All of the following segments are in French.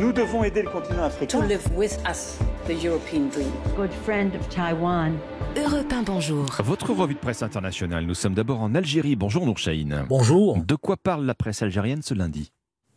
Nous devons aider le continent africain. to live with us the European dream. good friend of Taiwan. Europe 1, bonjour. Votre revue de presse internationale. Nous sommes d'abord en Algérie. Bonjour Nourchaïn. Bonjour. De quoi parle la presse algérienne ce lundi?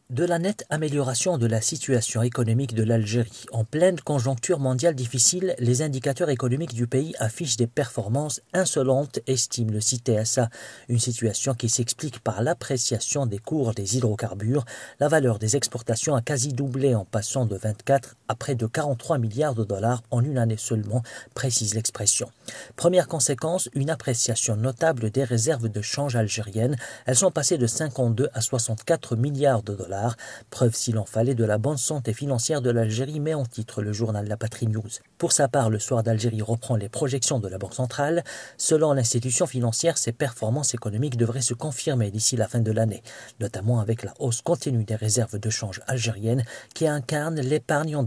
De la nette amélioration de la situation économique de l'Algérie. En pleine conjoncture mondiale difficile, les indicateurs économiques du pays affichent des performances insolentes, estime le CTSA. Une situation qui s'explique par l'appréciation des cours des hydrocarbures. La valeur des exportations a quasi doublé en passant de 24 à près de 43 milliards de dollars en une année seulement, précise l'expression. Première conséquence, une appréciation notable des réserves de change algériennes. Elles sont passées de 52 à 64 milliards de dollars. Preuve s'il en fallait de la bonne santé financière de l'Algérie, mais en titre le journal La Patrie News. Pour sa part, le soir d'Algérie reprend les projections de la Banque centrale. Selon l'institution financière, ses performances économiques devraient se confirmer d'ici la fin de l'année, notamment avec la hausse continue des réserves de change algériennes qui incarnent l'épargne en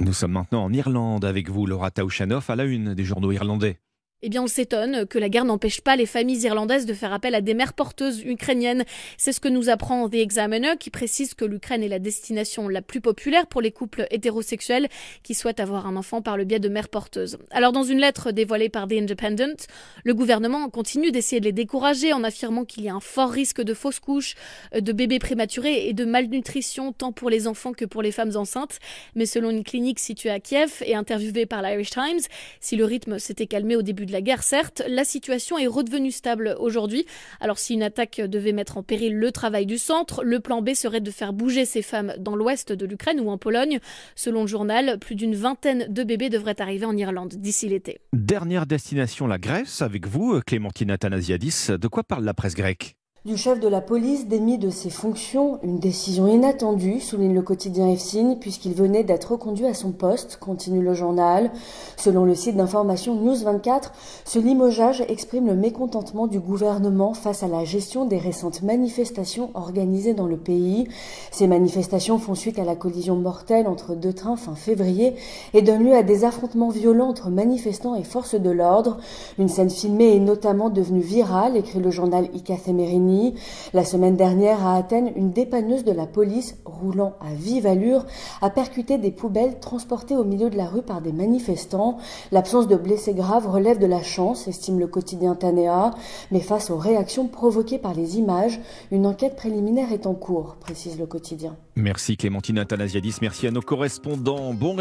Nous sommes maintenant en Irlande avec vous, Laura Taouchanoff, à la une des journaux irlandais. Eh bien, on s'étonne que la guerre n'empêche pas les familles irlandaises de faire appel à des mères porteuses ukrainiennes. C'est ce que nous apprend The Examiner, qui précise que l'Ukraine est la destination la plus populaire pour les couples hétérosexuels qui souhaitent avoir un enfant par le biais de mères porteuses. Alors, dans une lettre dévoilée par The Independent, le gouvernement continue d'essayer de les décourager en affirmant qu'il y a un fort risque de fausses couches, de bébés prématurés et de malnutrition tant pour les enfants que pour les femmes enceintes. Mais selon une clinique située à Kiev et interviewée par l'Irish Times, si le rythme s'était calmé au début la guerre, certes, la situation est redevenue stable aujourd'hui. Alors si une attaque devait mettre en péril le travail du centre, le plan B serait de faire bouger ces femmes dans l'ouest de l'Ukraine ou en Pologne. Selon le journal, plus d'une vingtaine de bébés devraient arriver en Irlande d'ici l'été. Dernière destination, la Grèce, avec vous, Clémentine Athanasiadis. De quoi parle la presse grecque? Du chef de la police démis de ses fonctions, une décision inattendue, souligne le quotidien EFSIN, puisqu'il venait d'être reconduit à son poste, continue le journal. Selon le site d'information News 24, ce limogeage exprime le mécontentement du gouvernement face à la gestion des récentes manifestations organisées dans le pays. Ces manifestations font suite à la collision mortelle entre deux trains fin février et donnent lieu à des affrontements violents entre manifestants et forces de l'ordre. Une scène filmée est notamment devenue virale, écrit le journal Ika La semaine dernière, à Athènes, une dépanneuse de la police, roulant à vive allure, a percuté des poubelles transportées au milieu de la rue par des manifestants. L'absence de blessés graves relève de la chance, estime le quotidien Tanea, mais face aux réactions provoquées par les images, une enquête préliminaire est en cours, précise le quotidien. Merci Clémentine Athanasiadis, merci à nos correspondants. Bon.